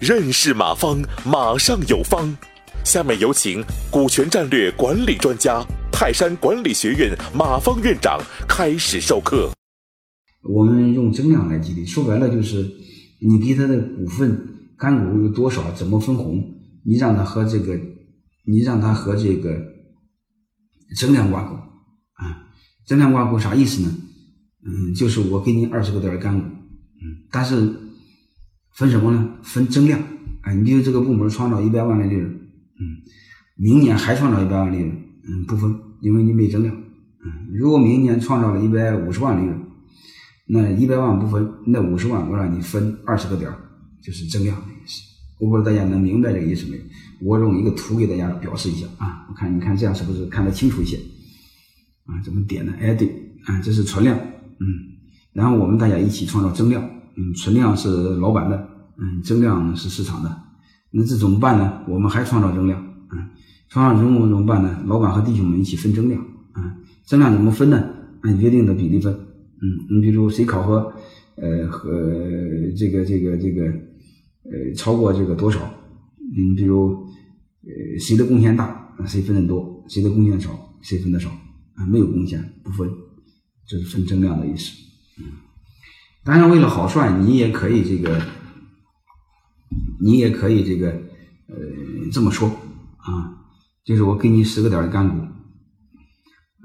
认识马方，马上有方。下面有请股权战略管理专家、泰山管理学院马方院长开始授课。我们用增量来激励，说白了就是你给他的股份干股有多少，怎么分红，你让他和这个，你让他和这个增量挂钩啊。增量挂钩啥意思呢？嗯，就是我给你二十个点的干股，嗯，但是。分什么呢？分增量。哎，你比如这个部门创造一百万的利润，嗯，明年还创造一百万利润，嗯，不分，因为你没增量。嗯，如果明年创造了一百五十万利润，那一百万不分，那五十万我让你分二十个点，就是增量的意思。我不知道大家能明白这个意思没？我用一个图给大家表示一下啊。我看你看这样是不是看得清楚一些？啊，怎么点呢？哎，对，啊，这是存量，嗯，然后我们大家一起创造增量。嗯，存量是老板的，嗯，增量是市场的，那这怎么办呢？我们还创造增量，嗯，创造增量怎么办呢？老板和弟兄们一起分增量，嗯，增量怎么分呢？按约定的比例分，嗯，你比如谁考核，呃，和这个这个这个，呃，超过这个多少？嗯，比如，呃，谁的贡献大，谁分的多；谁的贡献少，谁分的少。啊，没有贡献不分，这是分增量的意思，嗯。当然，为了好算，你也可以这个，你也可以这个，呃，这么说啊，就是我给你十个点的干股，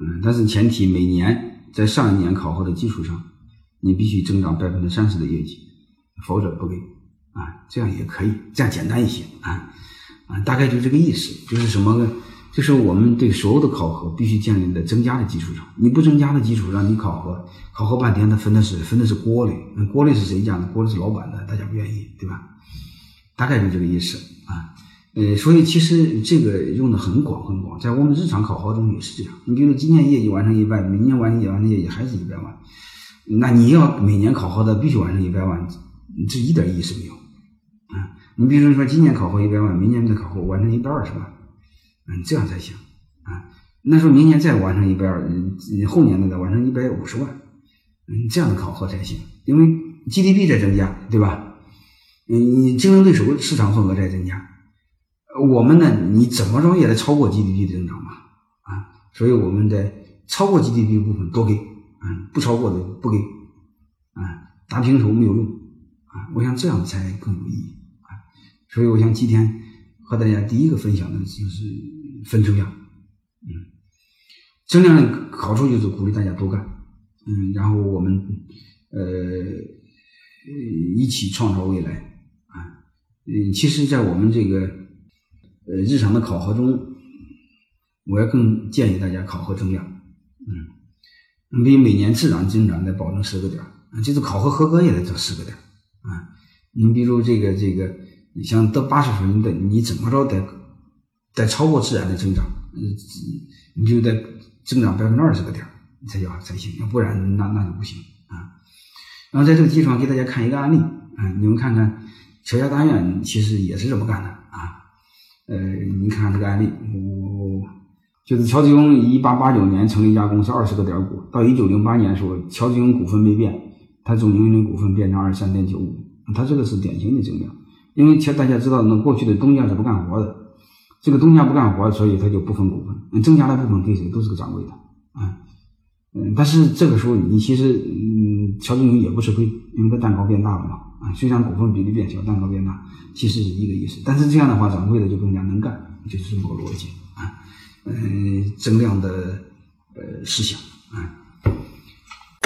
嗯，但是前提每年在上一年考核的基础上，你必须增长百分之三十的业绩，否则不给啊，这样也可以，这样简单一些啊啊，大概就这个意思，就是什么？就是我们对所有的考核必须建立在增加的基础上，你不增加的基础上，你考核考核半天，他分的是分的是锅里，那锅里是谁家的？锅里是老板的，大家不愿意，对吧？大概就这个意思啊。呃，所以其实这个用的很广很广，在我们日常考核中也是这样。你比如说今年业绩完成一百，明年完成一百万的业绩还是一百万，那你要每年考核的必须完成一百万，这一点意思没有啊。你比如说今年考核一百万，明年再考核完成一百二十万。嗯，这样才行啊！那说明年再完成一百二，后年呢再完成一百五十万，嗯，这样的考核才行。因为 GDP 在增加，对吧？嗯，竞争对手市场份额在增加，我们呢，你怎么着也得超过 GDP 的增长嘛，啊，所以我们在超过 GDP 部分多给，嗯，不超过的不给，啊，打平手没有用，啊，我想这样才更有意义，啊，所以我想今天和大家第一个分享的就是。分增量，嗯，增量的好处就是鼓励大家多干，嗯，然后我们呃一起创造未来啊，嗯，其实，在我们这个呃日常的考核中，我要更建议大家考核增量，嗯，比每年自然增长得保证十个点啊，就是考核合格也得这十个点啊，你比如这个这个，你像得八十分的，你怎么着得。在超过自然的增长，嗯，你就得增长百分之二十个点才叫才行，要不然那那就不行啊。然后在这个基础上给大家看一个案例，啊，你们看看乔家大院其实也是这么干的啊。呃，你看看这个案例，我就是乔致庸一八八九年成立一家公司，二十个点股，到一九零八年时候，乔致庸股份没变，他总经理股份变成二十三点九五，他这个是典型的增量，因为前大家知道，那过去的东家是不干活的。这个东家不干活，所以他就不分股份。增加的部分给谁都是个掌柜的，啊，嗯，但是这个时候你其实，嗯，乔振宇也不吃亏，因为他蛋糕变大了嘛，啊，虽然股份比例变小，蛋糕变大，其实是一个意思。但是这样的话，掌柜的就更加能干，就是这么个逻辑啊，嗯，增量的呃思想。